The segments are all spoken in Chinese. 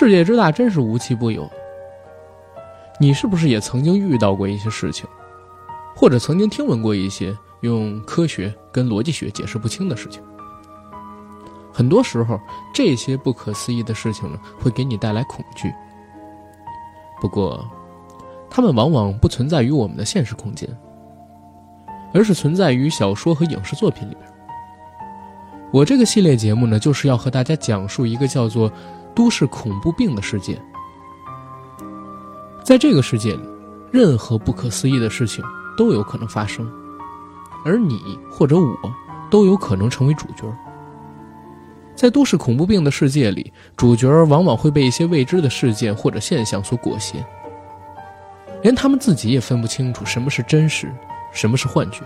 世界之大，真是无奇不有。你是不是也曾经遇到过一些事情，或者曾经听闻过一些用科学跟逻辑学解释不清的事情？很多时候，这些不可思议的事情呢，会给你带来恐惧。不过，它们往往不存在于我们的现实空间，而是存在于小说和影视作品里边。我这个系列节目呢，就是要和大家讲述一个叫做“都市恐怖病”的世界。在这个世界里，任何不可思议的事情都有可能发生，而你或者我都有可能成为主角。在都市恐怖病的世界里，主角往往会被一些未知的事件或者现象所裹挟，连他们自己也分不清楚什么是真实，什么是幻觉，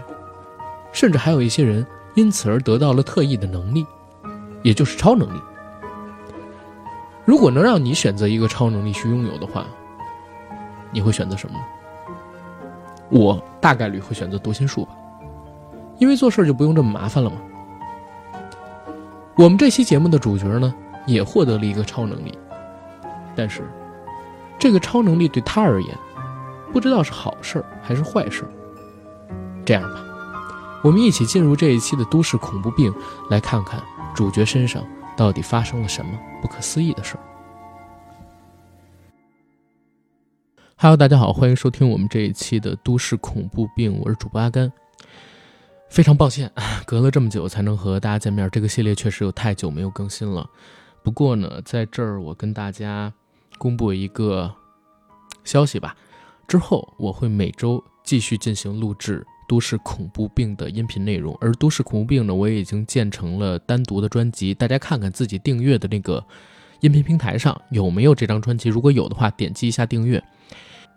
甚至还有一些人因此而得到了特异的能力，也就是超能力。如果能让你选择一个超能力去拥有的话，你会选择什么？我大概率会选择读心术吧，因为做事就不用这么麻烦了嘛。我们这期节目的主角呢，也获得了一个超能力，但是，这个超能力对他而言，不知道是好事还是坏事。这样吧，我们一起进入这一期的都市恐怖病，来看看主角身上到底发生了什么不可思议的事儿。Hello，大家好，欢迎收听我们这一期的都市恐怖病，我是主播阿甘。非常抱歉，隔了这么久才能和大家见面。这个系列确实有太久没有更新了。不过呢，在这儿我跟大家公布一个消息吧。之后我会每周继续进行录制《都市恐怖病》的音频内容，而《都市恐怖病》呢，我也已经建成了单独的专辑。大家看看自己订阅的那个音频平台上有没有这张专辑，如果有的话，点击一下订阅。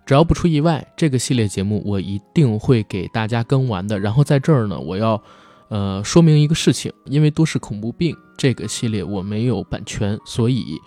只要不出意外，这个系列节目我一定会给大家更完的。然后在这儿呢，我要，呃，说明一个事情，因为都市恐怖病这个系列我没有版权，所以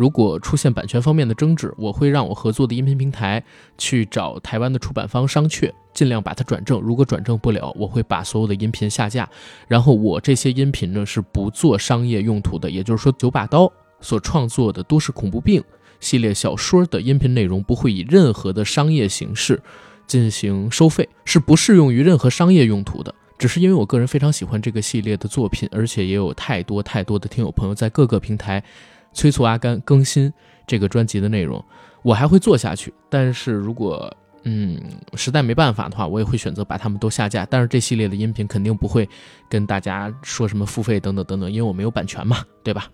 如果出现版权方面的争执，我会让我合作的音频平台去找台湾的出版方商榷，尽量把它转正。如果转正不了，我会把所有的音频下架。然后我这些音频呢是不做商业用途的，也就是说，九把刀所创作的都市恐怖病。系列小说的音频内容不会以任何的商业形式进行收费，是不适用于任何商业用途的。只是因为我个人非常喜欢这个系列的作品，而且也有太多太多的听友朋友在各个平台催促阿甘更新这个专辑的内容，我还会做下去。但是如果嗯实在没办法的话，我也会选择把他们都下架。但是这系列的音频肯定不会跟大家说什么付费等等等等，因为我没有版权嘛，对吧？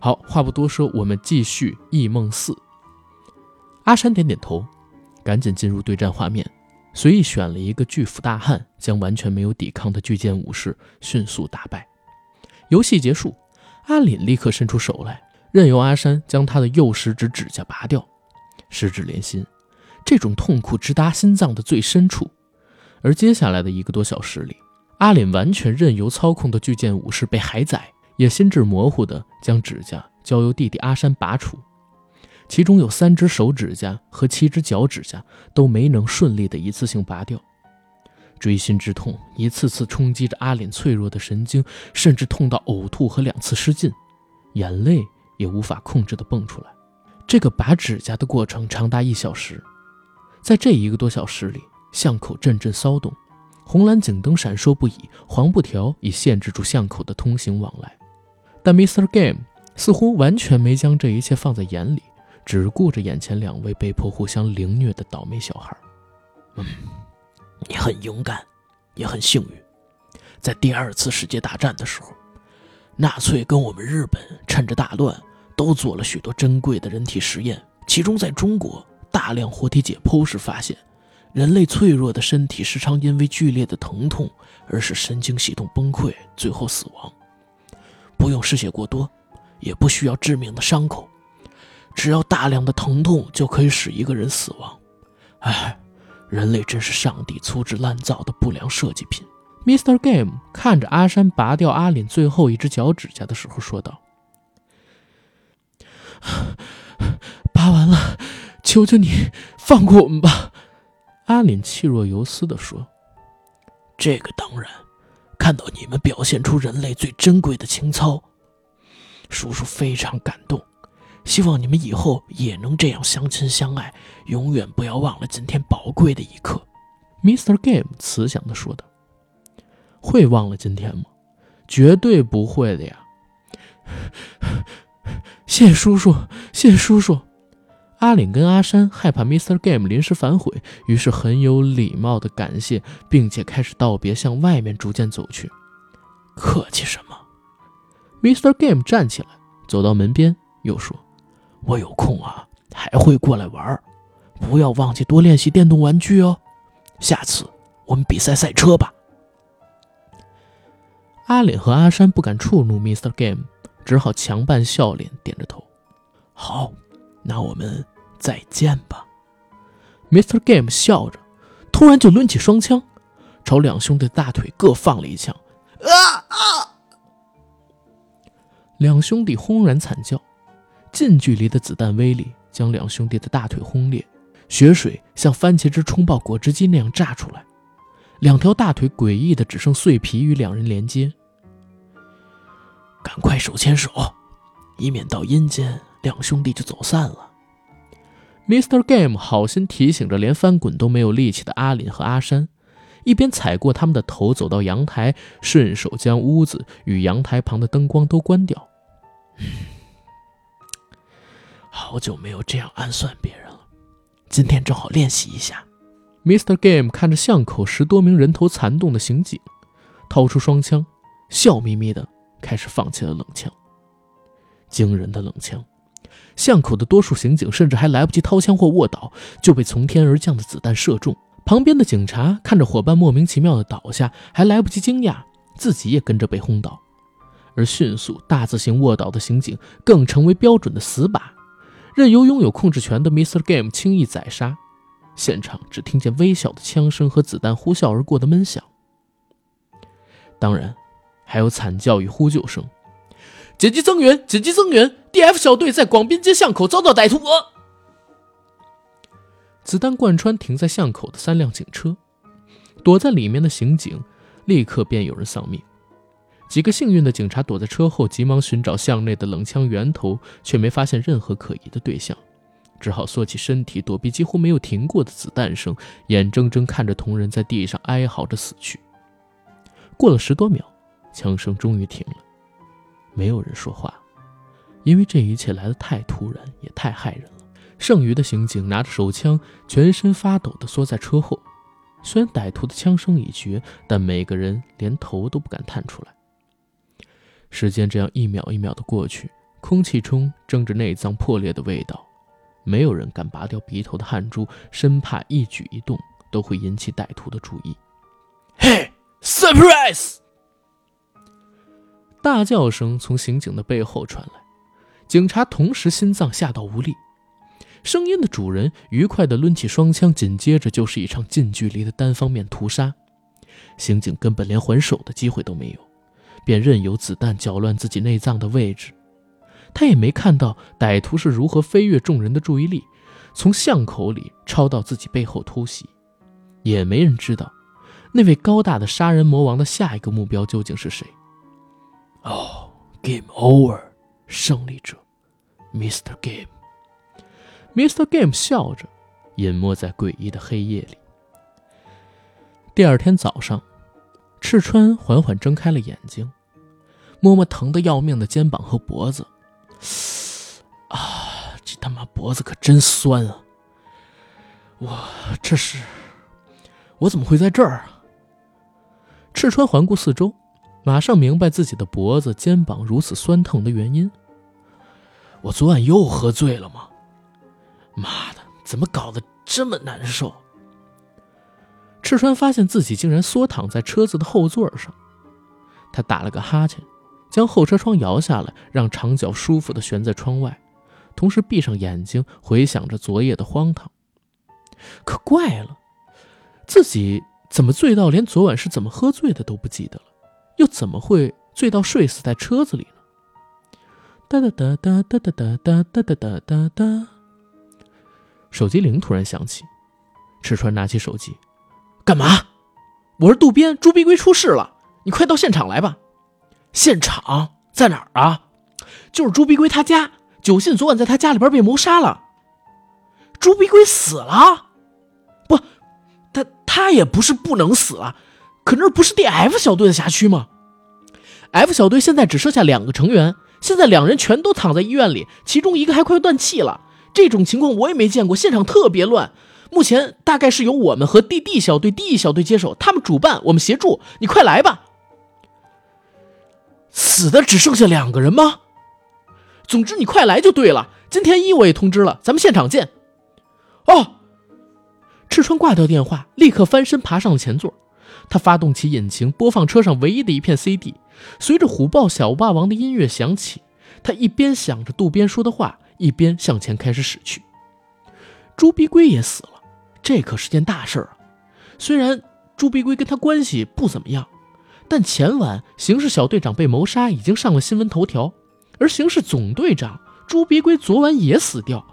好，话不多说，我们继续异梦四。阿山点点头，赶紧进入对战画面，随意选了一个巨斧大汉，将完全没有抵抗的巨剑武士迅速打败。游戏结束，阿凛立刻伸出手来，任由阿山将他的右食指指甲拔掉。十指连心，这种痛苦直达心脏的最深处。而接下来的一个多小时里，阿脸完全任由操控的巨剑武士被海宰。也心智模糊地将指甲交由弟弟阿山拔除，其中有三只手指甲和七只脚指甲都没能顺利的一次性拔掉。锥心之痛一次次冲击着阿脸脆弱的神经，甚至痛到呕吐和两次失禁，眼泪也无法控制地蹦出来。这个拔指甲的过程长达一小时，在这一个多小时里，巷口阵阵骚动，红蓝警灯闪烁不已，黄布条已限制住巷口的通行往来。但 Mr. Game 似乎完全没将这一切放在眼里，只顾着眼前两位被迫互相凌虐的倒霉小孩。嗯，你很勇敢，也很幸运。在第二次世界大战的时候，纳粹跟我们日本趁着大乱，都做了许多珍贵的人体实验。其中，在中国大量活体解剖时发现，人类脆弱的身体时常因为剧烈的疼痛而使神经系统崩溃，最后死亡。不用失血过多，也不需要致命的伤口，只要大量的疼痛就可以使一个人死亡。唉，人类真是上帝粗制滥造的不良设计品。Mr. Game 看着阿山拔掉阿林最后一只脚指甲的时候说道：“拔完了，求求你放过我们吧。”阿凛气若游丝地说：“这个当然。”看到你们表现出人类最珍贵的情操，叔叔非常感动。希望你们以后也能这样相亲相爱，永远不要忘了今天宝贵的一刻。”Mr. Game 慈祥地说道。“会忘了今天吗？绝对不会的呀！”谢叔叔，谢谢叔叔。阿岭跟阿山害怕 Mr. Game 临时反悔，于是很有礼貌的感谢，并且开始道别，向外面逐渐走去。客气什么？Mr. Game 站起来，走到门边，又说：“我有空啊，还会过来玩，不要忘记多练习电动玩具哦。下次我们比赛赛车吧。”阿岭和阿山不敢触怒 Mr. Game，只好强扮笑脸，点着头：“好，那我们。”再见吧，Mr. Game 笑着，突然就抡起双枪，朝两兄弟大腿各放了一枪。啊啊！两兄弟轰然惨叫，近距离的子弹威力将两兄弟的大腿轰裂，血水像番茄汁冲爆果汁机那样炸出来，两条大腿诡异的只剩碎皮与两人连接。赶快手牵手，以免到阴间两兄弟就走散了。Mr. Game 好心提醒着连翻滚都没有力气的阿林和阿山，一边踩过他们的头走到阳台，顺手将屋子与阳台旁的灯光都关掉。好久没有这样暗算别人了，今天正好练习一下。Mr. Game 看着巷口十多名人头攒动的刑警，掏出双枪，笑眯眯的开始放起了冷枪。惊人的冷枪。巷口的多数刑警甚至还来不及掏枪或卧倒，就被从天而降的子弹射中。旁边的警察看着伙伴莫名其妙的倒下，还来不及惊讶，自己也跟着被轰倒。而迅速大字形卧倒的刑警更成为标准的死靶，任由拥有控制权的 Mr. Game 轻易宰杀。现场只听见微小的枪声和子弹呼啸而过的闷响，当然，还有惨叫与呼救声。紧急增援！紧急增援！D.F 小队在广滨街巷口遭到歹徒。子弹贯穿停在巷口的三辆警车，躲在里面的刑警立刻便有人丧命。几个幸运的警察躲在车后，急忙寻找巷内的冷枪源头，却没发现任何可疑的对象，只好缩起身体躲避几乎没有停过的子弹声，眼睁睁看着同仁在地上哀嚎着死去。过了十多秒，枪声终于停了。没有人说话，因为这一切来得太突然，也太骇人了。剩余的刑警拿着手枪，全身发抖地缩在车后。虽然歹徒的枪声已绝，但每个人连头都不敢探出来。时间这样一秒一秒地过去，空气中蒸着内脏破裂的味道。没有人敢拔掉鼻头的汗珠，生怕一举一动都会引起歹徒的注意。嘿，surprise！大叫声从刑警的背后传来，警察同时心脏吓到无力。声音的主人愉快地抡起双枪，紧接着就是一场近距离的单方面屠杀。刑警根本连还手的机会都没有，便任由子弹搅乱自己内脏的位置。他也没看到歹徒是如何飞越众人的注意力，从巷口里抄到自己背后偷袭。也没人知道，那位高大的杀人魔王的下一个目标究竟是谁。哦，Game over，胜利者，Mr. Game。Mr. Game 笑着，隐没在诡异的黑夜里。第二天早上，赤川缓缓睁开了眼睛，摸摸疼得要命的肩膀和脖子。啊，这他妈脖子可真酸啊！我这是，我怎么会在这儿啊？赤川环顾四周。马上明白自己的脖子、肩膀如此酸痛的原因。我昨晚又喝醉了吗？妈的，怎么搞得这么难受？赤川发现自己竟然缩躺在车子的后座上，他打了个哈欠，将后车窗摇下来，让长脚舒服的悬在窗外，同时闭上眼睛，回想着昨夜的荒唐。可怪了，自己怎么醉到连昨晚是怎么喝醉的都不记得了？又怎么会醉到睡死在车子里呢？哒哒哒哒哒哒哒哒哒哒哒哒哒。手机铃突然响起，赤川拿起手机，干嘛？我是渡边，朱碧龟出事了，你快到现场来吧。现场在哪儿啊？就是朱碧龟他家，九信昨晚在他家里边被谋杀了。朱碧龟死了？不，他他也不是不能死了，可那不是 D F 小队的辖区吗？F 小队现在只剩下两个成员，现在两人全都躺在医院里，其中一个还快断气了。这种情况我也没见过，现场特别乱。目前大概是由我们和 D D 小队、D 小队接手，他们主办，我们协助。你快来吧！死的只剩下两个人吗？总之你快来就对了。今天一我也通知了，咱们现场见。哦，赤川挂掉电话，立刻翻身爬上了前座。他发动起引擎，播放车上唯一的一片 CD。随着虎豹小霸王的音乐响起，他一边想着渡边说的话，一边向前开始驶去。朱鼻龟也死了。这可是件大事啊！虽然朱鼻龟跟他关系不怎么样，但前晚刑事小队长被谋杀已经上了新闻头条，而刑事总队长朱鼻龟昨晚也死掉。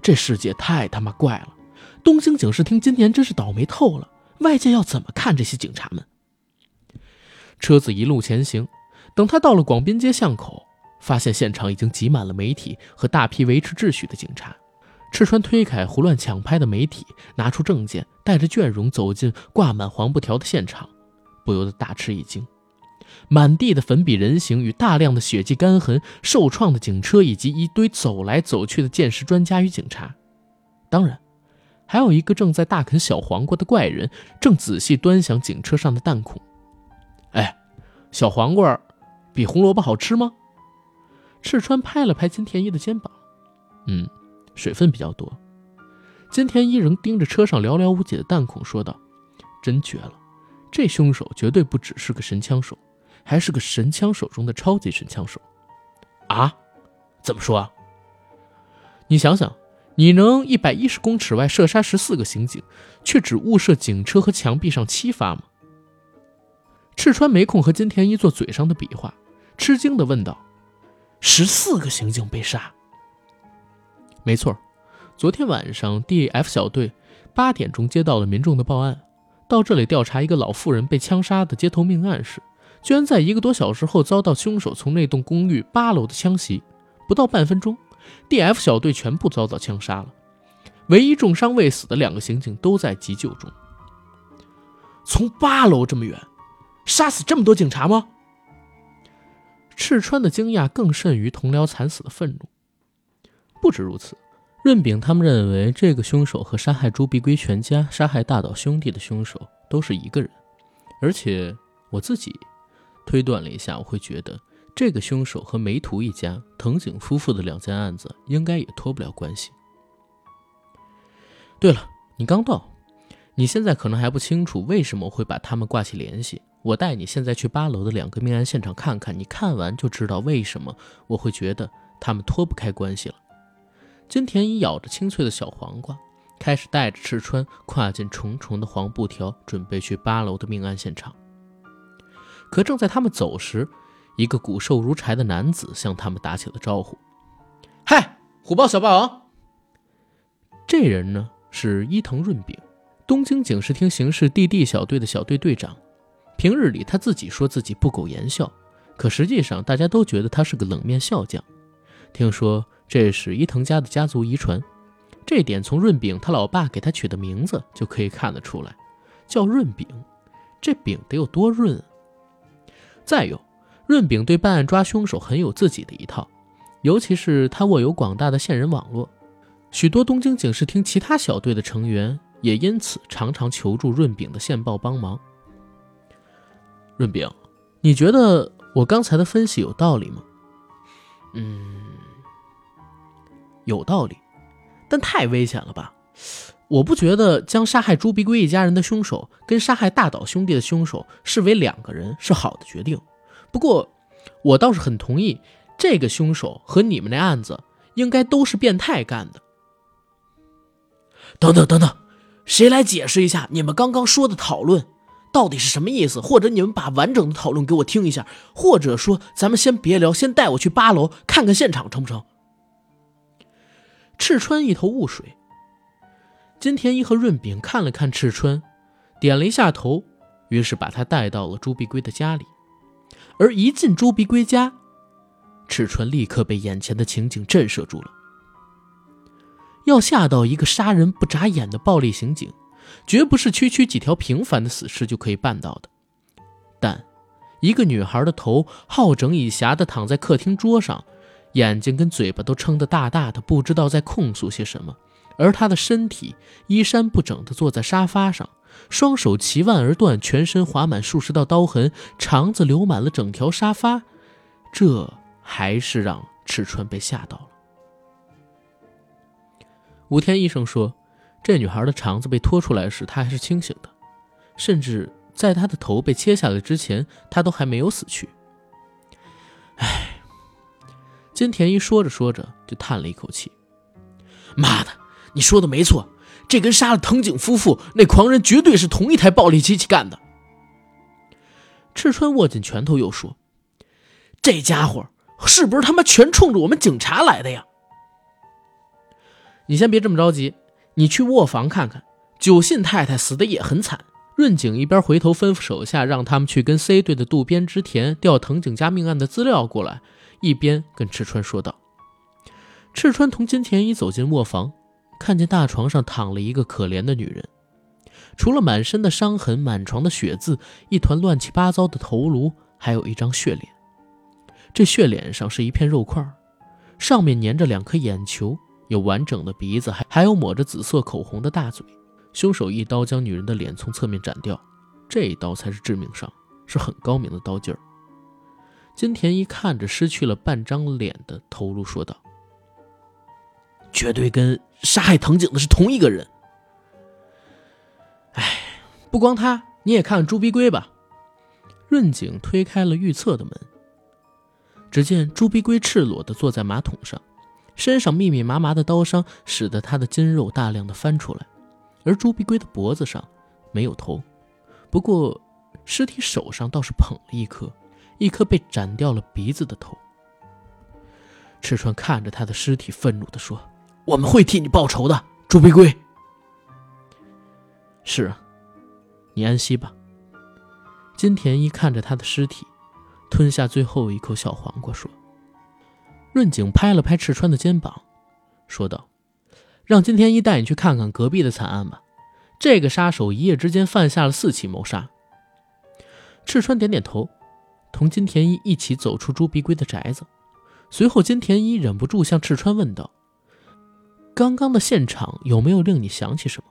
这世界太他妈怪了！东京警视厅今年真是倒霉透了，外界要怎么看这些警察们？车子一路前行，等他到了广滨街巷口，发现现场已经挤满了媒体和大批维持秩序的警察。赤川推开胡乱抢拍的媒体，拿出证件，带着倦容走进挂满黄布条的现场，不由得大吃一惊。满地的粉笔人形与大量的血迹干痕、受创的警车，以及一堆走来走去的鉴识专家与警察，当然，还有一个正在大啃小黄瓜的怪人，正仔细端详警车上的弹孔。哎，小黄瓜比红萝卜好吃吗？赤川拍了拍金田一的肩膀，嗯。水分比较多，金田一仍盯着车上寥寥无几的弹孔，说道：“真绝了，这凶手绝对不只是个神枪手，还是个神枪手中的超级神枪手。”啊？怎么说啊？你想想，你能一百一十公尺外射杀十四个刑警，却只误射警车和墙壁上七发吗？赤川没空和金田一做嘴上的比划，吃惊地问道：“十四个刑警被杀？”没错，昨天晚上 D F 小队八点钟接到了民众的报案，到这里调查一个老妇人被枪杀的街头命案时，居然在一个多小时后遭到凶手从那栋公寓八楼的枪袭。不到半分钟，D F 小队全部遭到枪杀了，唯一重伤未死的两个刑警都在急救中。从八楼这么远，杀死这么多警察吗？赤川的惊讶更甚于同僚惨死的愤怒。不止如此，润饼他们认为这个凶手和杀害朱碧龟全家、杀害大岛兄弟的凶手都是一个人，而且我自己推断了一下，我会觉得这个凶手和梅图一家、藤井夫妇的两件案子应该也脱不了关系。对了，你刚到，你现在可能还不清楚为什么会把他们挂起联系。我带你现在去八楼的两个命案现场看看，你看完就知道为什么我会觉得他们脱不开关系了。金田一咬着清脆的小黄瓜，开始带着赤川跨进重重的黄布条，准备去八楼的命案现场。可正在他们走时，一个骨瘦如柴的男子向他们打起了招呼：“嗨，虎豹小霸王！”这人呢是伊藤润饼，东京警视厅刑事 D.D 小队的小队队长。平日里他自己说自己不苟言笑，可实际上大家都觉得他是个冷面笑匠。听说。这是伊藤家的家族遗传，这点从润饼他老爸给他取的名字就可以看得出来，叫润饼，这饼得有多润？再有，润饼对办案抓凶手很有自己的一套，尤其是他握有广大的线人网络，许多东京警视厅其他小队的成员也因此常常求助润饼的线报帮忙。润饼，你觉得我刚才的分析有道理吗？嗯。有道理，但太危险了吧？我不觉得将杀害朱碧龟一家人的凶手跟杀害大岛兄弟的凶手视为两个人是好的决定。不过，我倒是很同意，这个凶手和你们那案子应该都是变态干的。等等等等，谁来解释一下你们刚刚说的讨论到底是什么意思？或者你们把完整的讨论给我听一下，或者说咱们先别聊，先带我去八楼看看现场，成不成？赤川一头雾水。金田一和润饼看了看赤川，点了一下头，于是把他带到了朱碧圭的家里。而一进朱碧龟家，赤川立刻被眼前的情景震慑住了。要吓到一个杀人不眨眼的暴力刑警，绝不是区区几条平凡的死尸就可以办到的。但，一个女孩的头好整以暇地躺在客厅桌上，眼睛跟嘴巴都撑得大大的，不知道在控诉些什么；而她的身体衣衫不整地坐在沙发上，双手齐腕而断，全身划满数十道刀痕，肠子流满了整条沙发。这还是让赤川被吓到了。武田医生说，这女孩的肠子被拖出来时，她还是清醒的，甚至在她的头被切下来之前，她都还没有死去。唉，金田一说着说着就叹了一口气：“妈的，你说的没错，这跟杀了藤井夫妇那狂人绝对是同一台暴力机器干的。”赤川握紧拳头又说：“这家伙是不是他妈全冲着我们警察来的呀？”你先别这么着急，你去卧房看看，久信太太死的也很惨。润景一边回头吩咐手下让他们去跟 C 队的渡边之田调藤井家命案的资料过来，一边跟赤川说道。赤川同金田一走进卧房，看见大床上躺了一个可怜的女人，除了满身的伤痕、满床的血渍、一团乱七八糟的头颅，还有一张血脸。这血脸上是一片肉块，上面粘着两颗眼球。有完整的鼻子，还还有抹着紫色口红的大嘴。凶手一刀将女人的脸从侧面斩掉，这一刀才是致命伤，是很高明的刀劲儿。金田一看着失去了半张脸的头颅，说道：“绝对跟杀害藤井的是同一个人。”哎，不光他，你也看看朱逼龟吧。润景推开了预测的门，只见朱逼龟赤裸的坐在马桶上。身上密密麻麻的刀伤，使得他的筋肉大量的翻出来，而朱碧龟的脖子上没有头，不过尸体手上倒是捧了一颗，一颗被斩掉了鼻子的头。赤川看着他的尸体，愤怒地说：“我们会替你报仇的，朱碧龟。”是啊，你安息吧。金田一看着他的尸体，吞下最后一口小黄瓜，说。润景拍了拍赤川的肩膀，说道：“让金田一带你去看看隔壁的惨案吧。这个杀手一夜之间犯下了四起谋杀。”赤川点点头，同金田一一起走出朱碧龟的宅子。随后，金田一忍不住向赤川问道：“刚刚的现场有没有令你想起什么？”“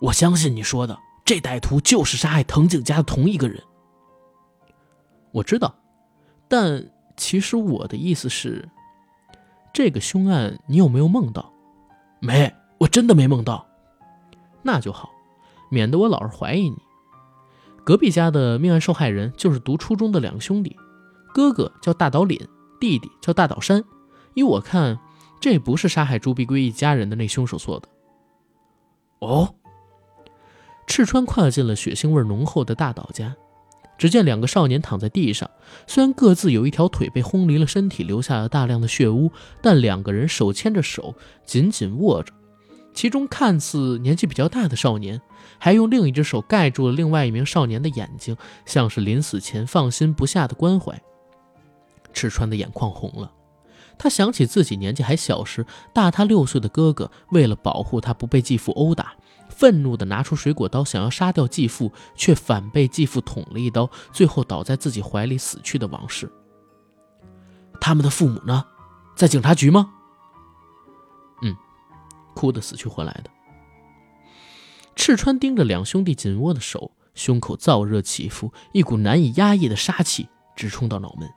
我相信你说的，这歹徒就是杀害藤井家的同一个人。”“我知道，但……”其实我的意思是，这个凶案你有没有梦到？没，我真的没梦到。那就好，免得我老是怀疑你。隔壁家的命案受害人就是读初中的两个兄弟，哥哥叫大岛凛，弟弟叫大岛山。依我看，这不是杀害朱碧圭一家人的那凶手做的。哦，赤川跨进了血腥味浓厚的大岛家。只见两个少年躺在地上，虽然各自有一条腿被轰离了身体，留下了大量的血污，但两个人手牵着手，紧紧握着。其中看似年纪比较大的少年，还用另一只手盖住了另外一名少年的眼睛，像是临死前放心不下的关怀。赤川的眼眶红了，他想起自己年纪还小时，大他六岁的哥哥为了保护他不被继父殴打。愤怒地拿出水果刀，想要杀掉继父，却反被继父捅了一刀，最后倒在自己怀里死去的往事。他们的父母呢？在警察局吗？嗯，哭得死去活来的。赤川盯着两兄弟紧握的手，胸口燥热起伏，一股难以压抑的杀气直冲到脑门。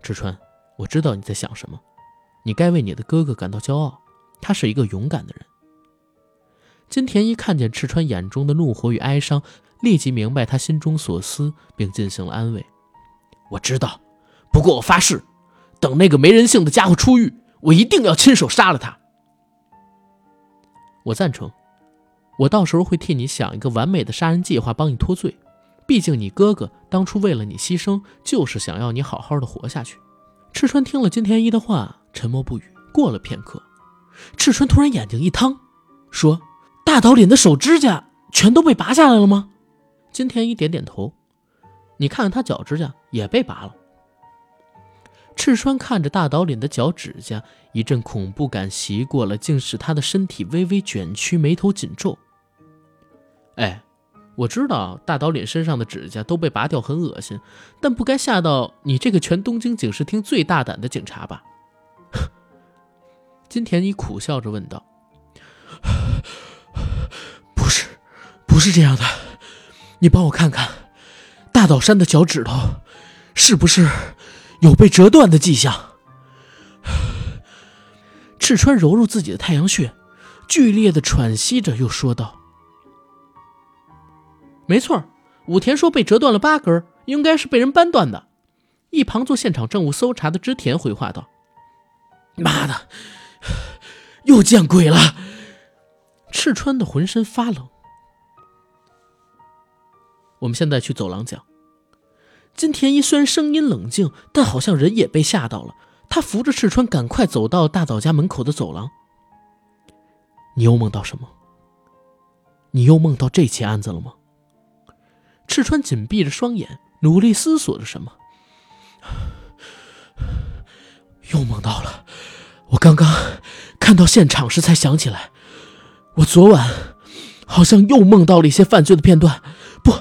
赤川，我知道你在想什么，你该为你的哥哥感到骄傲，他是一个勇敢的人。金田一看见赤川眼中的怒火与哀伤，立即明白他心中所思，并进行了安慰。我知道，不过我发誓，等那个没人性的家伙出狱，我一定要亲手杀了他。我赞成，我到时候会替你想一个完美的杀人计划，帮你脱罪。毕竟你哥哥当初为了你牺牲，就是想要你好好的活下去。赤川听了金田一的话，沉默不语。过了片刻，赤川突然眼睛一烫，说。大岛脸的手指甲全都被拔下来了吗？金田一点点头。你看看他脚指甲也被拔了。赤川看着大岛凛的脚指甲，一阵恐怖感袭过了，竟使他的身体微微卷曲，眉头紧皱。哎，我知道大岛凛身上的指甲都被拔掉很恶心，但不该吓到你这个全东京警视厅最大胆的警察吧？金田一苦笑着问道：“不是，不是这样的，你帮我看看，大岛山的脚趾头是不是？”有被折断的迹象。赤川揉揉自己的太阳穴，剧烈的喘息着，又说道：“没错，武田说被折断了八根，应该是被人扳断的。”一旁做现场证物搜查的织田回话道：“妈的，又见鬼了！”赤川的浑身发冷。我们现在去走廊讲。金田一虽然声音冷静，但好像人也被吓到了。他扶着赤川，赶快走到大岛家门口的走廊。你又梦到什么？你又梦到这起案子了吗？赤川紧闭着双眼，努力思索着什么。又梦到了。我刚刚看到现场时才想起来，我昨晚好像又梦到了一些犯罪的片段。不。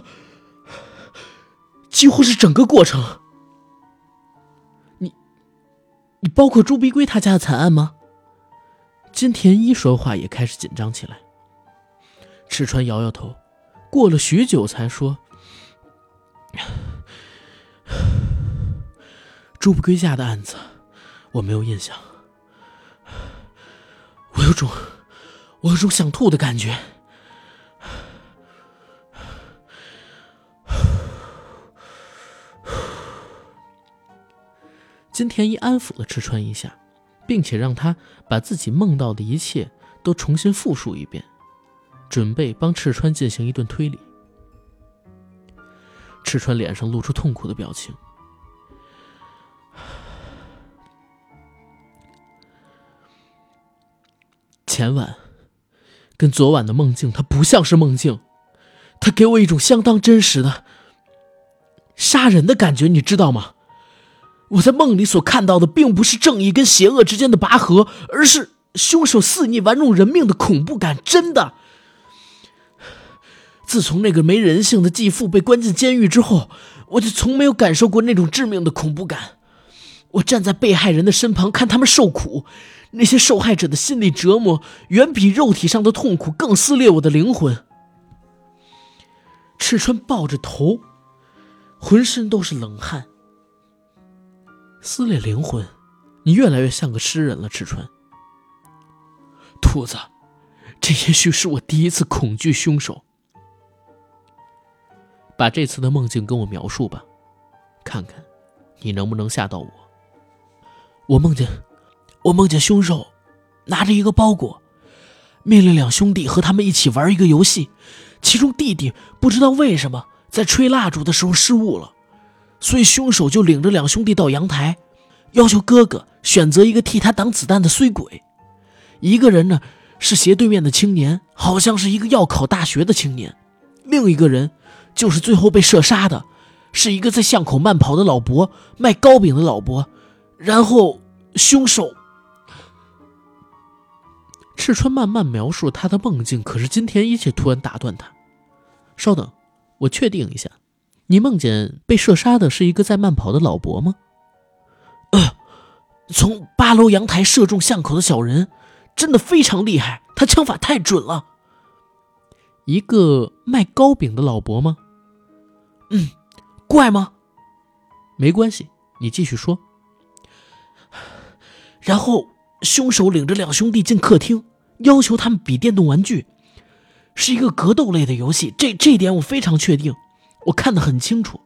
几乎是整个过程。你，你包括朱碧圭他家的惨案吗？金田一说话也开始紧张起来。赤川摇摇头，过了许久才说：“ 朱不归家的案子，我没有印象。我有种，我有种想吐的感觉。”金田一安抚了赤川一下，并且让他把自己梦到的一切都重新复述一遍，准备帮赤川进行一顿推理。赤川脸上露出痛苦的表情。前晚跟昨晚的梦境，它不像是梦境，它给我一种相当真实的杀人的感觉，你知道吗？我在梦里所看到的，并不是正义跟邪恶之间的拔河，而是凶手肆意玩弄人命的恐怖感。真的，自从那个没人性的继父被关进监狱之后，我就从没有感受过那种致命的恐怖感。我站在被害人的身旁，看他们受苦，那些受害者的心理折磨，远比肉体上的痛苦更撕裂我的灵魂。赤川抱着头，浑身都是冷汗。撕裂灵魂，你越来越像个诗人了，赤川。兔子，这也许是我第一次恐惧凶手。把这次的梦境跟我描述吧，看看你能不能吓到我。我梦见，我梦见凶手拿着一个包裹，命令两兄弟和他们一起玩一个游戏，其中弟弟不知道为什么在吹蜡烛的时候失误了。所以凶手就领着两兄弟到阳台，要求哥哥选择一个替他挡子弹的衰鬼。一个人呢是斜对面的青年，好像是一个要考大学的青年；另一个人就是最后被射杀的，是一个在巷口慢跑的老伯，卖糕饼的老伯。然后凶手……赤川慢慢描述他的梦境，可是金田一却突然打断他：“稍等，我确定一下。”你梦见被射杀的是一个在慢跑的老伯吗？呃，从八楼阳台射中巷口的小人，真的非常厉害，他枪法太准了。一个卖糕饼的老伯吗？嗯，怪吗？没关系，你继续说。然后凶手领着两兄弟进客厅，要求他们比电动玩具，是一个格斗类的游戏。这这一点我非常确定。我看得很清楚，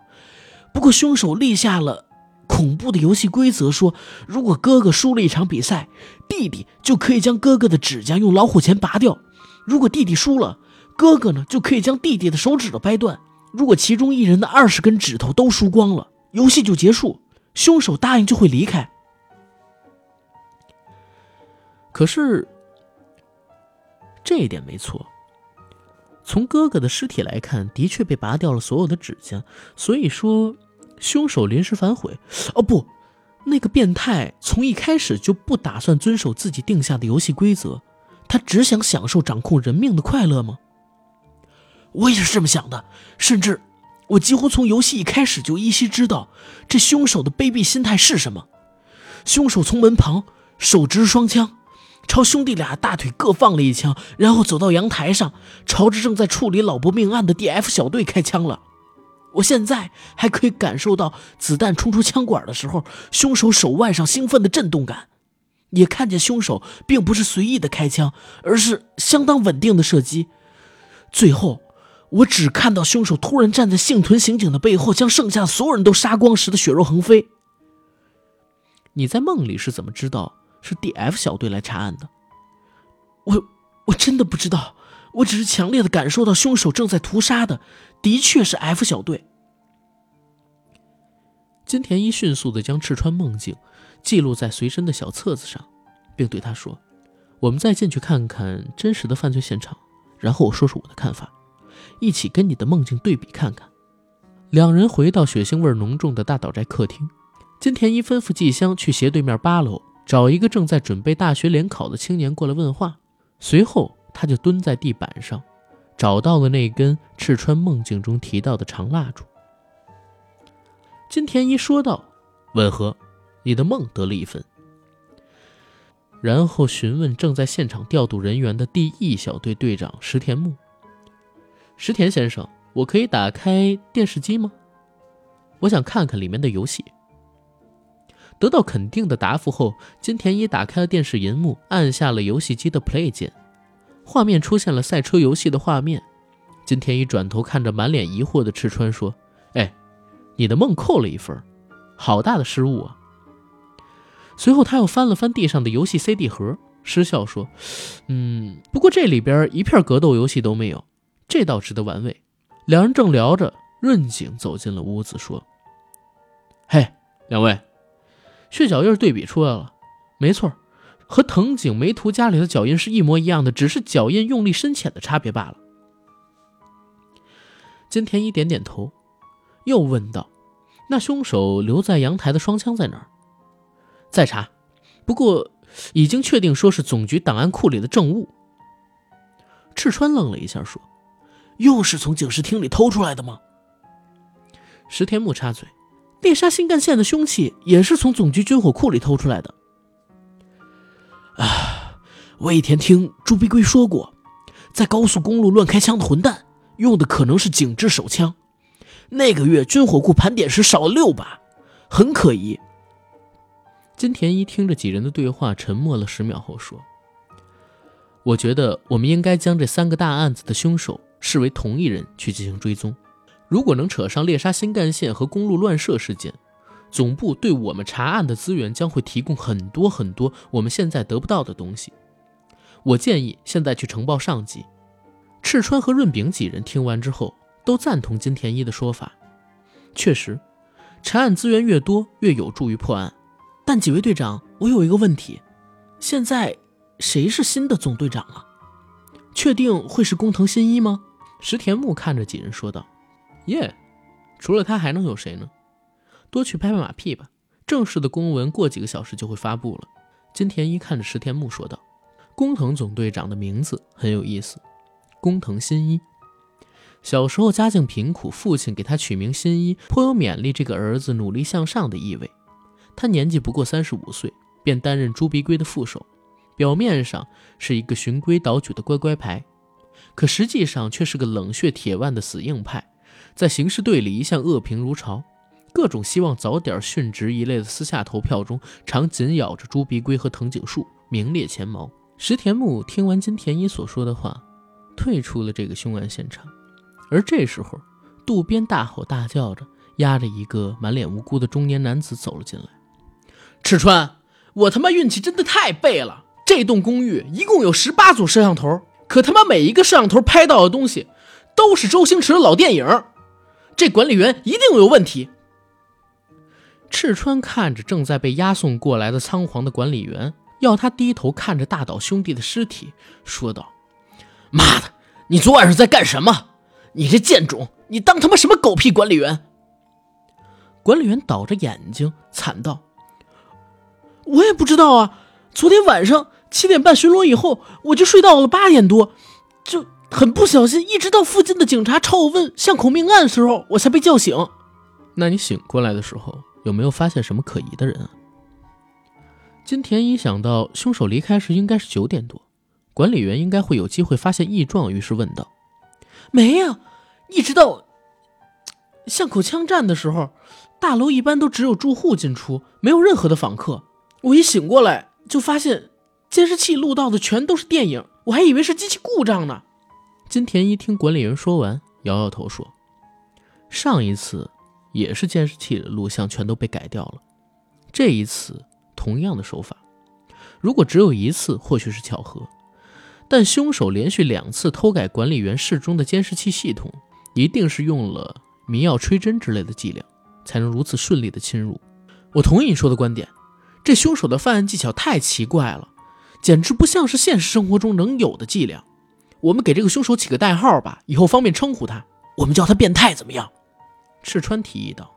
不过凶手立下了恐怖的游戏规则，说如果哥哥输了一场比赛，弟弟就可以将哥哥的指甲用老虎钳拔掉；如果弟弟输了，哥哥呢就可以将弟弟的手指头掰断。如果其中一人的二十根指头都输光了，游戏就结束，凶手答应就会离开。可是这一点没错，从哥哥的尸体来看，的确被拔掉了所有的指甲，所以说凶手临时反悔。哦不，那个变态从一开始就不打算遵守自己定下的游戏规则，他只想享受掌控人命的快乐吗？我也是这么想的，甚至我几乎从游戏一开始就依稀知道这凶手的卑鄙心态是什么。凶手从门旁手执双枪。朝兄弟俩大腿各放了一枪，然后走到阳台上，朝着正在处理老伯命案的 D.F 小队开枪了。我现在还可以感受到子弹冲出枪管的时候，凶手手腕上兴奋的震动感，也看见凶手并不是随意的开枪，而是相当稳定的射击。最后，我只看到凶手突然站在幸存刑警的背后，将剩下所有人都杀光时的血肉横飞。你在梦里是怎么知道？是 D.F 小队来查案的，我我真的不知道，我只是强烈的感受到凶手正在屠杀的，的确是 F 小队。金田一迅速的将赤川梦境记录在随身的小册子上，并对他说：“我们再进去看看真实的犯罪现场，然后我说说我的看法，一起跟你的梦境对比看看。”两人回到血腥味浓重的大岛宅客厅，金田一吩咐纪香去斜对面八楼。找一个正在准备大学联考的青年过来问话，随后他就蹲在地板上，找到了那根赤川梦境中提到的长蜡烛。金田一说道：“吻合，你的梦得了一分。”然后询问正在现场调度人员的第一小队队长石田木：“石田先生，我可以打开电视机吗？我想看看里面的游戏。”得到肯定的答复后，金田一打开了电视银幕，按下了游戏机的 play 键，画面出现了赛车游戏的画面。金田一转头看着满脸疑惑的赤川说：“哎，你的梦扣了一分，好大的失误啊！”随后他又翻了翻地上的游戏 CD 盒，失笑说：“嗯，不过这里边一片格斗游戏都没有，这倒值得玩味。”两人正聊着，润景走进了屋子，说：“嘿，两位。”血脚印对比出来了，没错，和藤井梅图家里的脚印是一模一样的，只是脚印用力深浅的差别罢了。金田一点点头，又问道：“那凶手留在阳台的双枪在哪儿？”在查，不过已经确定说是总局档案库里的证物。赤川愣了一下，说：“又是从警视厅里偷出来的吗？”石田木插嘴。猎杀新干线的凶器也是从总局军火库里偷出来的。啊，我以前听朱碧龟说过，在高速公路乱开枪的混蛋用的可能是警制手枪。那个月军火库盘点时少了六把，很可疑。金田一听着几人的对话，沉默了十秒后说：“我觉得我们应该将这三个大案子的凶手视为同一人去进行追踪。”如果能扯上猎杀新干线和公路乱射事件，总部对我们查案的资源将会提供很多很多我们现在得不到的东西。我建议现在去呈报上级。赤川和润饼几人听完之后都赞同金田一的说法。确实，查案资源越多越有助于破案。但几位队长，我有一个问题：现在谁是新的总队长啊？确定会是工藤新一吗？石田木看着几人说道。耶，除了他还能有谁呢？多去拍拍马屁吧。正式的公文过几个小时就会发布了。金田一看着石田木说道：“工藤总队长的名字很有意思，工藤新一。小时候家境贫苦，父亲给他取名新一，颇有勉励这个儿子努力向上的意味。他年纪不过三十五岁，便担任朱鼻龟的副手，表面上是一个循规蹈矩的乖乖牌，可实际上却是个冷血铁腕的死硬派。”在刑事队里一向恶评如潮，各种希望早点殉职一类的私下投票中，常紧咬着朱鼻龟和藤井树，名列前茅。石田木听完金田一所说的话，退出了这个凶案现场。而这时候，渡边大吼大叫着，压着一个满脸无辜的中年男子走了进来。赤川，我他妈运气真的太背了！这栋公寓一共有十八组摄像头，可他妈每一个摄像头拍到的东西，都是周星驰的老电影。这管理员一定有问题。赤川看着正在被押送过来的仓皇的管理员，要他低头看着大岛兄弟的尸体，说道：“妈的，你昨晚上在干什么？你这贱种，你当他妈什么狗屁管理员？管理员倒着眼睛惨道：“我也不知道啊，昨天晚上七点半巡逻以后，我就睡到了八点多，就很不小心，一直到附近的警察朝我问巷口命案的时候，我才被叫醒。那你醒过来的时候，有没有发现什么可疑的人啊？”金田一想到凶手离开时应该是九点多，管理员应该会有机会发现异状，于是问道：“没呀，一直到巷口枪战的时候，大楼一般都只有住户进出，没有任何的访客。我一醒过来就发现监视器录到的全都是电影，我还以为是机器故障呢。”金田一听管理员说完，摇摇头说：“上一次也是监视器的录像全都被改掉了，这一次。”同样的手法，如果只有一次，或许是巧合，但凶手连续两次偷改管理员室中的监视器系统，一定是用了迷药、吹针之类的伎俩，才能如此顺利的侵入。我同意你说的观点，这凶手的犯案技巧太奇怪了，简直不像是现实生活中能有的伎俩。我们给这个凶手起个代号吧，以后方便称呼他，我们叫他变态怎么样？赤川提议道。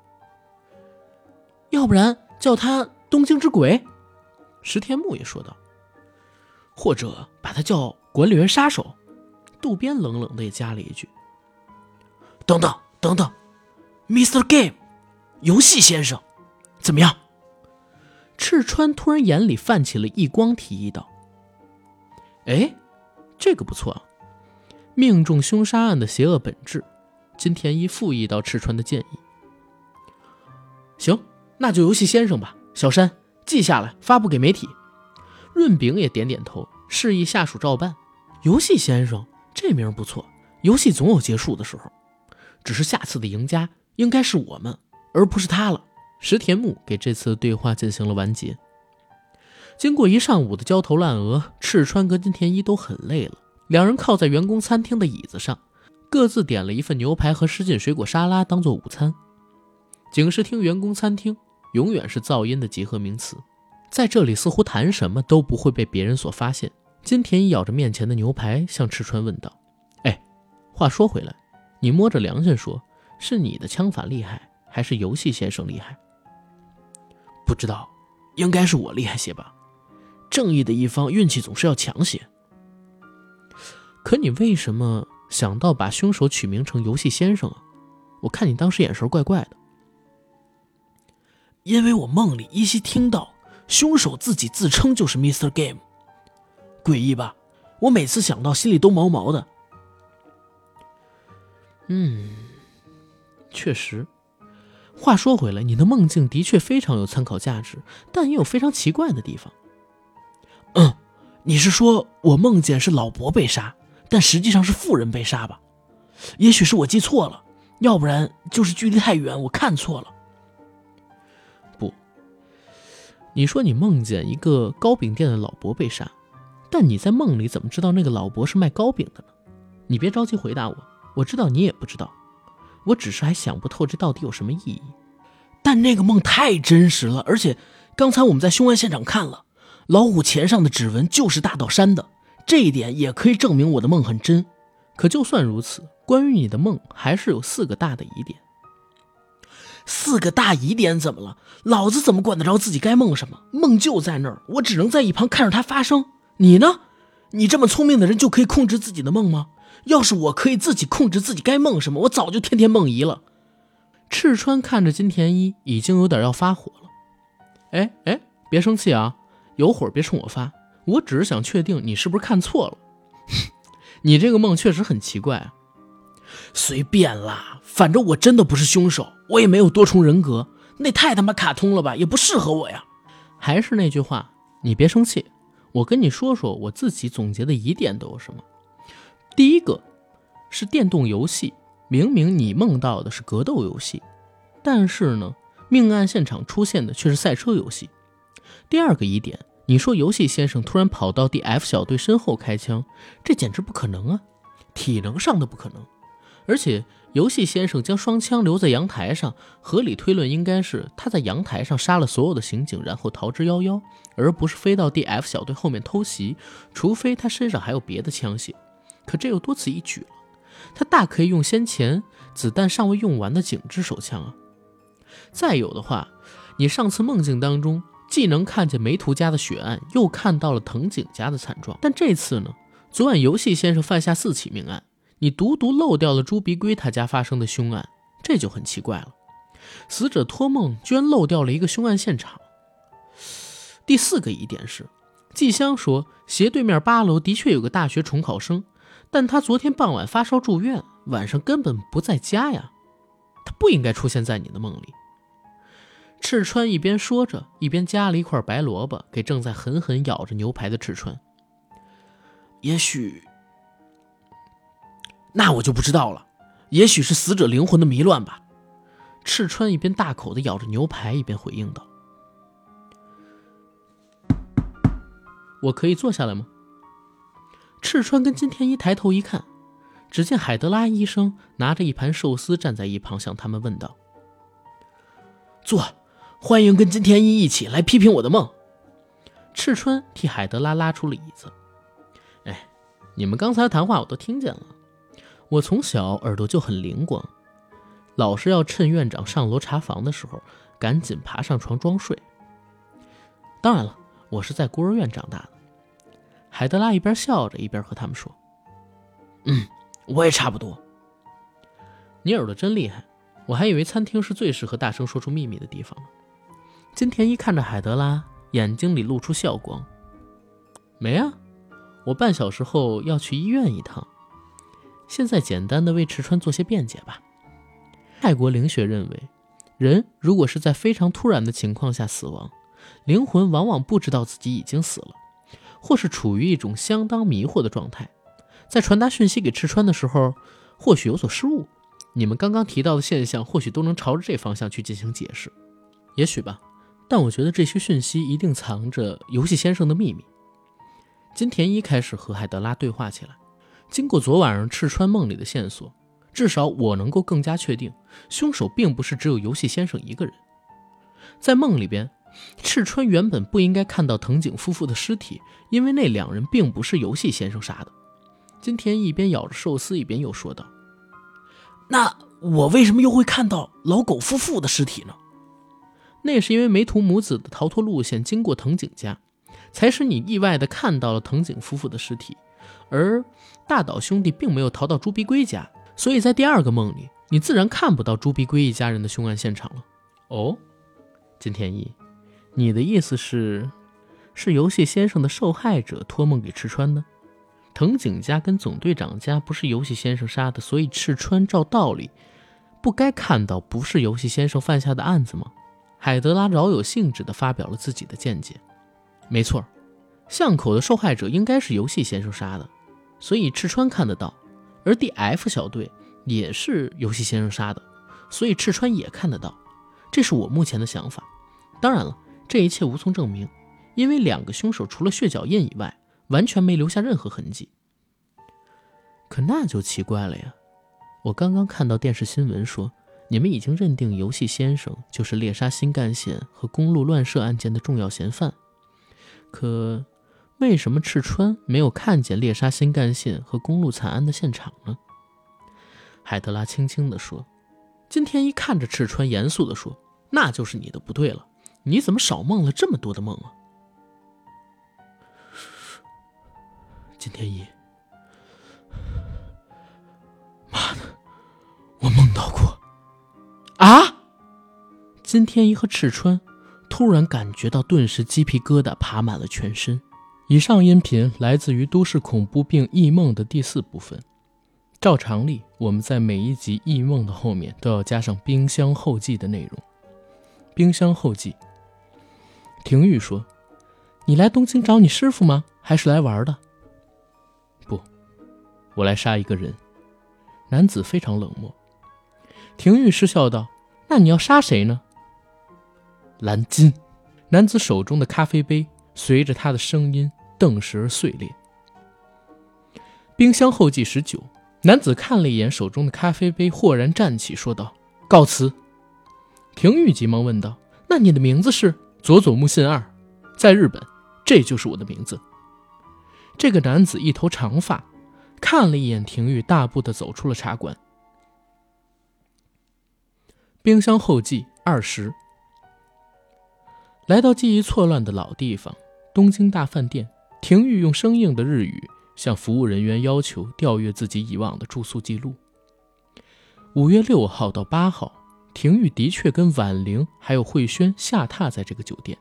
要不然叫他。东京之鬼，石田木也说道，或者把他叫管理员杀手。渡边冷冷的也加了一句：“等等等等，Mr. Game，游戏先生，怎么样？”赤川突然眼里泛起了异光，提议道：“哎，这个不错啊，命中凶杀案的邪恶本质。”金田一复议到赤川的建议：“行，那就游戏先生吧。”小山记下来，发布给媒体。润饼也点点头，示意下属照办。游戏先生这名不错，游戏总有结束的时候，只是下次的赢家应该是我们，而不是他了。石田木给这次对话进行了完结。经过一上午的焦头烂额，赤川跟金田一都很累了，两人靠在员工餐厅的椅子上，各自点了一份牛排和什锦水果沙拉当做午餐。警视厅员工餐厅。永远是噪音的集合名词，在这里似乎谈什么都不会被别人所发现。金田一咬着面前的牛排，向赤川问道：“哎，话说回来，你摸着良心说，是你的枪法厉害，还是游戏先生厉害？”不知道，应该是我厉害些吧。正义的一方运气总是要强些。可你为什么想到把凶手取名成游戏先生啊？我看你当时眼神怪怪的。因为我梦里依稀听到凶手自己自称就是 Mr. Game，诡异吧？我每次想到心里都毛毛的。嗯，确实。话说回来，你的梦境的确非常有参考价值，但也有非常奇怪的地方。嗯，你是说我梦见是老伯被杀，但实际上是富人被杀吧？也许是我记错了，要不然就是距离太远，我看错了。不你说你梦见一个糕饼店的老伯被杀，但你在梦里怎么知道那个老伯是卖糕饼的呢？你别着急回答我，我知道你也不知道，我只是还想不透这到底有什么意义。但那个梦太真实了，而且刚才我们在凶案现场看了，老虎钳上的指纹就是大岛山的，这一点也可以证明我的梦很真。可就算如此，关于你的梦还是有四个大的疑点。四个大疑点怎么了？老子怎么管得着自己该梦什么？梦就在那儿，我只能在一旁看着它发生。你呢？你这么聪明的人就可以控制自己的梦吗？要是我可以自己控制自己该梦什么，我早就天天梦遗了。赤川看着金田一，已经有点要发火了。哎哎，别生气啊，有火别冲我发，我只是想确定你是不是看错了。你这个梦确实很奇怪啊。随便啦，反正我真的不是凶手，我也没有多重人格，那太他妈卡通了吧，也不适合我呀。还是那句话，你别生气，我跟你说说我自己总结的疑点都有什么。第一个是电动游戏，明明你梦到的是格斗游戏，但是呢，命案现场出现的却是赛车游戏。第二个疑点，你说游戏先生突然跑到 D F 小队身后开枪，这简直不可能啊，体能上的不可能。而且，游戏先生将双枪留在阳台上，合理推论应该是他在阳台上杀了所有的刑警，然后逃之夭夭，而不是飞到 D F 小队后面偷袭。除非他身上还有别的枪械，可这又多此一举了。他大可以用先前子弹尚未用完的景致手枪啊。再有的话，你上次梦境当中既能看见梅图家的血案，又看到了藤井家的惨状，但这次呢？昨晚游戏先生犯下四起命案，你独独漏掉了朱鼻龟他家发生的凶案，这就很奇怪了。死者托梦居然漏掉了一个凶案现场。第四个疑点是，季香说斜对面八楼的确有个大学重考生，但他昨天傍晚发烧住院，晚上根本不在家呀，他不应该出现在你的梦里。赤川一边说着，一边夹了一块白萝卜给正在狠狠咬着牛排的赤川。也许，那我就不知道了。也许是死者灵魂的迷乱吧。赤川一边大口的咬着牛排，一边回应道：“我可以坐下来吗？”赤川跟金田一抬头一看，只见海德拉医生拿着一盘寿司站在一旁，向他们问道：“坐，欢迎跟金田一一起来批评我的梦。”赤川替海德拉拉出了椅子。哎，你们刚才谈话我都听见了。我从小耳朵就很灵光，老是要趁院长上楼查房的时候，赶紧爬上床装睡。当然了，我是在孤儿院长大的。海德拉一边笑着一边和他们说：“嗯，我也差不多。你耳朵真厉害，我还以为餐厅是最适合大声说出秘密的地方呢。”金田一看着海德拉，眼睛里露出笑光：“没啊，我半小时后要去医院一趟。现在简单的为池川做些辩解吧。泰国灵学认为，人如果是在非常突然的情况下死亡，灵魂往往不知道自己已经死了。”或是处于一种相当迷惑的状态，在传达讯息给赤川的时候，或许有所失误。你们刚刚提到的现象，或许都能朝着这方向去进行解释，也许吧。但我觉得这些讯息一定藏着游戏先生的秘密。金田一开始和海德拉对话起来，经过昨晚上赤川梦里的线索，至少我能够更加确定，凶手并不是只有游戏先生一个人，在梦里边。赤川原本不应该看到藤井夫妇的尸体，因为那两人并不是游戏先生杀的。金田一边咬着寿司，一边又说道：“那我为什么又会看到老狗夫妇的尸体呢？那是因为梅图母子的逃脱路线经过藤井家，才使你意外的看到了藤井夫妇的尸体。而大岛兄弟并没有逃到朱鼻龟家，所以在第二个梦里，你自然看不到朱鼻龟一家人的凶案现场了。”哦，金田一。你的意思是，是游戏先生的受害者托梦给赤川的？藤井家跟总队长家不是游戏先生杀的，所以赤川照道理不该看到不是游戏先生犯下的案子吗？海德拉饶有兴致地发表了自己的见解。没错，巷口的受害者应该是游戏先生杀的，所以赤川看得到；而 D.F 小队也是游戏先生杀的，所以赤川也看得到。这是我目前的想法。当然了。这一切无从证明，因为两个凶手除了血脚印以外，完全没留下任何痕迹。可那就奇怪了呀！我刚刚看到电视新闻说，你们已经认定游戏先生就是猎杀新干线和公路乱射案件的重要嫌犯。可为什么赤川没有看见猎杀新干线和公路惨案的现场呢？海德拉轻轻地说。金田一看着赤川，严肃地说：“那就是你的不对了。”你怎么少梦了这么多的梦啊？金天一，妈的，我梦到过啊！金天一和赤川突然感觉到，顿时鸡皮疙瘩爬满了全身。以上音频来自于《都市恐怖病异梦》的第四部分。照常例，我们在每一集异梦的后面都要加上冰箱后记的内容。冰箱后记。廷玉说：“你来东京找你师傅吗？还是来玩的？”“不，我来杀一个人。”男子非常冷漠。廷玉失笑道：“那你要杀谁呢？”蓝金。男子手中的咖啡杯随着他的声音顿时而碎裂。冰箱后记十九。男子看了一眼手中的咖啡杯，豁然站起，说道：“告辞。”廷玉急忙问道：“那你的名字是？”佐佐木信二，在日本，这就是我的名字。这个男子一头长发，看了一眼廷玉，大步的走出了茶馆。冰箱后记二十，来到记忆错乱的老地方——东京大饭店，廷玉用生硬的日语向服务人员要求调阅自己以往的住宿记录。五月六号到八号，廷玉的确跟婉玲还有慧轩下榻在这个酒店。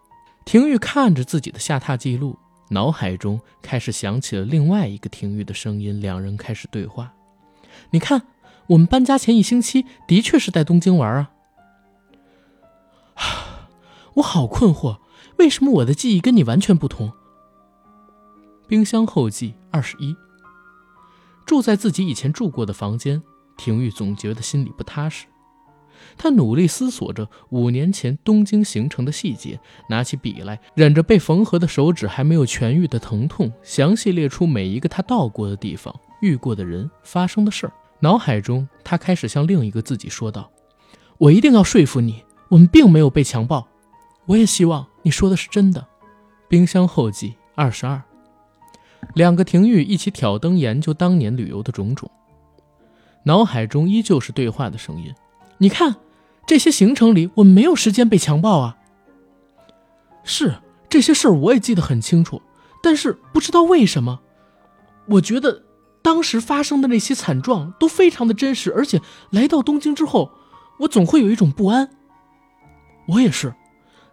廷玉看着自己的下榻记录，脑海中开始响起了另外一个廷玉的声音，两人开始对话：“你看，我们搬家前一星期的确是在东京玩啊。”我好困惑，为什么我的记忆跟你完全不同？冰箱后记二十一。住在自己以前住过的房间，廷玉总觉得心里不踏实。他努力思索着五年前东京行程的细节，拿起笔来，忍着被缝合的手指还没有痊愈的疼痛，详细列出每一个他到过的地方、遇过的人、发生的事儿。脑海中，他开始向另一个自己说道：“我一定要说服你。”我们并没有被强暴，我也希望你说的是真的。冰箱后记二十二，两个廷玉一起挑灯研究当年旅游的种种，脑海中依旧是对话的声音。你看，这些行程里我们没有时间被强暴啊。是这些事儿我也记得很清楚，但是不知道为什么，我觉得当时发生的那些惨状都非常的真实，而且来到东京之后，我总会有一种不安。我也是，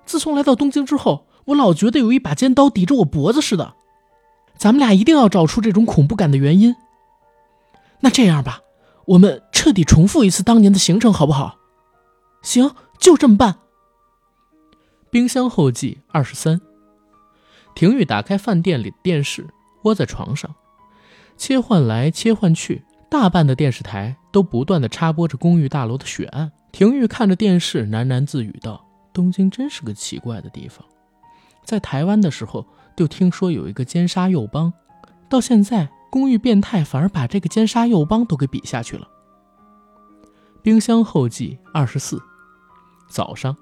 自从来到东京之后，我老觉得有一把尖刀抵着我脖子似的。咱们俩一定要找出这种恐怖感的原因。那这样吧，我们彻底重复一次当年的行程，好不好？行，就这么办。冰箱后记二十三。廷玉打开饭店里的电视，窝在床上，切换来切换去，大半的电视台都不断的插播着公寓大楼的血案。廷玉看着电视，喃喃自语道：“东京真是个奇怪的地方。在台湾的时候，就听说有一个奸杀幼帮，到现在，公寓变态反而把这个奸杀幼帮都给比下去了。”冰箱后记二十四。早上，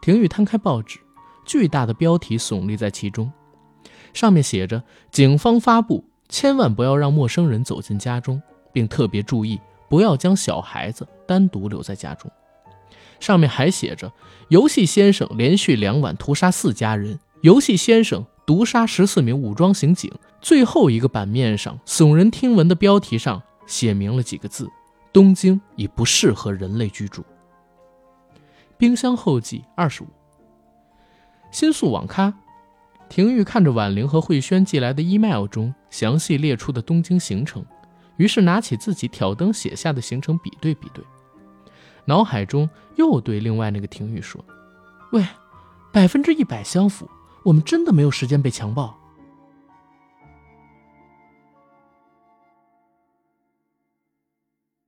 廷玉摊开报纸，巨大的标题耸立在其中，上面写着：“警方发布，千万不要让陌生人走进家中，并特别注意，不要将小孩子单独留在家中。”上面还写着：“游戏先生连续两晚屠杀四家人，游戏先生毒杀十四名武装刑警。”最后一个版面上耸人听闻的标题上写明了几个字：“东京已不适合人类居住。”冰箱后记二十五。新宿网咖，廷玉看着婉玲和慧轩寄来的 email 中详细列出的东京行程，于是拿起自己挑灯写下的行程比对比对。脑海中又对另外那个廷玉说：“喂，百分之一百相符，我们真的没有时间被强暴。”